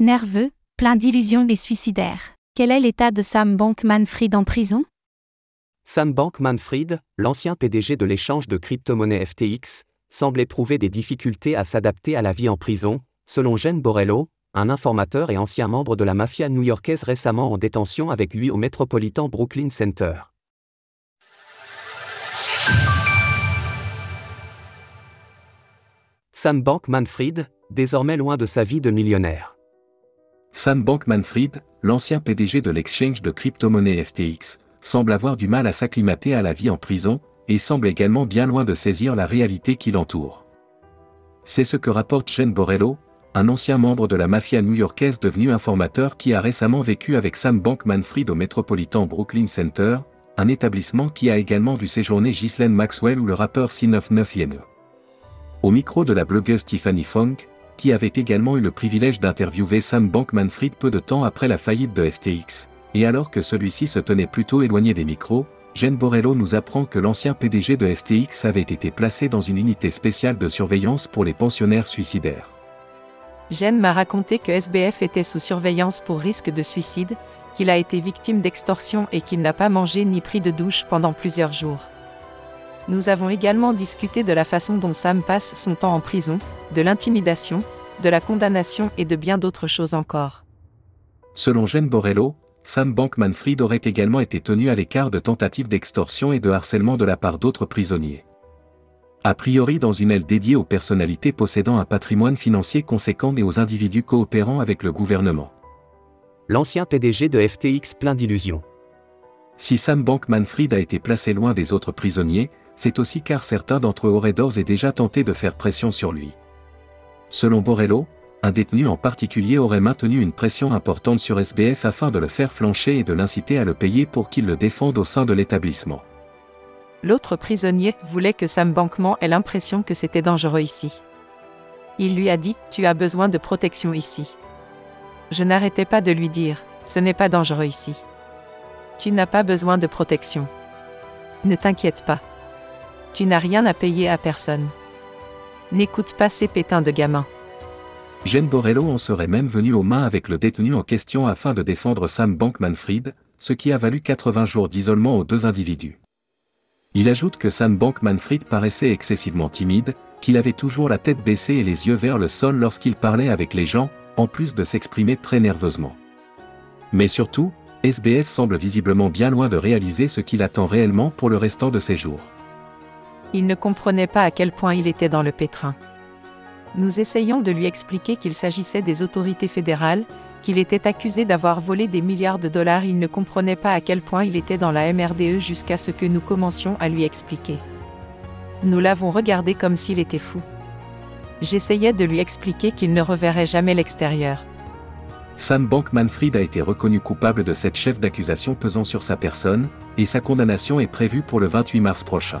Nerveux, plein d'illusions et suicidaire. Quel est l'état de Sam Bankman-Fried en prison? Sam Bankman-Fried, l'ancien PDG de l'échange de crypto-monnaies FTX, semble éprouver des difficultés à s'adapter à la vie en prison, selon Jen Borello, un informateur et ancien membre de la mafia new-yorkaise récemment en détention avec lui au Metropolitan Brooklyn Center. Sam Bankman-Fried, désormais loin de sa vie de millionnaire. Sam Bankman-Fried, l'ancien PDG de l'exchange de crypto-monnaie FTX, semble avoir du mal à s'acclimater à la vie en prison, et semble également bien loin de saisir la réalité qui l'entoure. C'est ce que rapporte Shane Borello, un ancien membre de la mafia new-yorkaise devenu informateur qui a récemment vécu avec Sam Bankman-Fried au Metropolitan Brooklyn Center, un établissement qui a également vu séjourner Ghislaine Maxwell ou le rappeur C99 Yene. Au micro de la blogueuse Tiffany Fong, qui avait également eu le privilège d'interviewer Sam Bankman-Fried peu de temps après la faillite de FTX, et alors que celui-ci se tenait plutôt éloigné des micros, Jen Borello nous apprend que l'ancien PDG de FTX avait été placé dans une unité spéciale de surveillance pour les pensionnaires suicidaires. Jen m'a raconté que SBF était sous surveillance pour risque de suicide, qu'il a été victime d'extorsion et qu'il n'a pas mangé ni pris de douche pendant plusieurs jours. Nous avons également discuté de la façon dont Sam passe son temps en prison, de l'intimidation, de la condamnation et de bien d'autres choses encore. Selon Jen Borello, Sam Bankman-Fried aurait également été tenu à l'écart de tentatives d'extorsion et de harcèlement de la part d'autres prisonniers. A priori dans une aile dédiée aux personnalités possédant un patrimoine financier conséquent et aux individus coopérant avec le gouvernement. L'ancien PDG de FTX plein d'illusions. Si Sam Bankman-Fried a été placé loin des autres prisonniers, c'est aussi car certains d'entre eux auraient d'ores et déjà tenté de faire pression sur lui. Selon Borello, un détenu en particulier aurait maintenu une pression importante sur SBF afin de le faire flancher et de l'inciter à le payer pour qu'il le défende au sein de l'établissement. L'autre prisonnier voulait que Sam Bankman ait l'impression que c'était dangereux ici. Il lui a dit Tu as besoin de protection ici. Je n'arrêtais pas de lui dire Ce n'est pas dangereux ici. Tu n'as pas besoin de protection. Ne t'inquiète pas. Tu n'as rien à payer à personne. N'écoute pas ces pétins de gamins. Jen Borello en serait même venu aux mains avec le détenu en question afin de défendre Sam Bankman-Fried, ce qui a valu 80 jours d'isolement aux deux individus. Il ajoute que Sam Bankman-Fried paraissait excessivement timide, qu'il avait toujours la tête baissée et les yeux vers le sol lorsqu'il parlait avec les gens, en plus de s'exprimer très nerveusement. Mais surtout, SBF semble visiblement bien loin de réaliser ce qu'il attend réellement pour le restant de ses jours. Il ne comprenait pas à quel point il était dans le pétrin. Nous essayons de lui expliquer qu'il s'agissait des autorités fédérales, qu'il était accusé d'avoir volé des milliards de dollars. Il ne comprenait pas à quel point il était dans la MRDE jusqu'à ce que nous commencions à lui expliquer. Nous l'avons regardé comme s'il était fou. J'essayais de lui expliquer qu'il ne reverrait jamais l'extérieur. Sam Bankman-Fried a été reconnu coupable de cette chef d'accusation pesant sur sa personne, et sa condamnation est prévue pour le 28 mars prochain.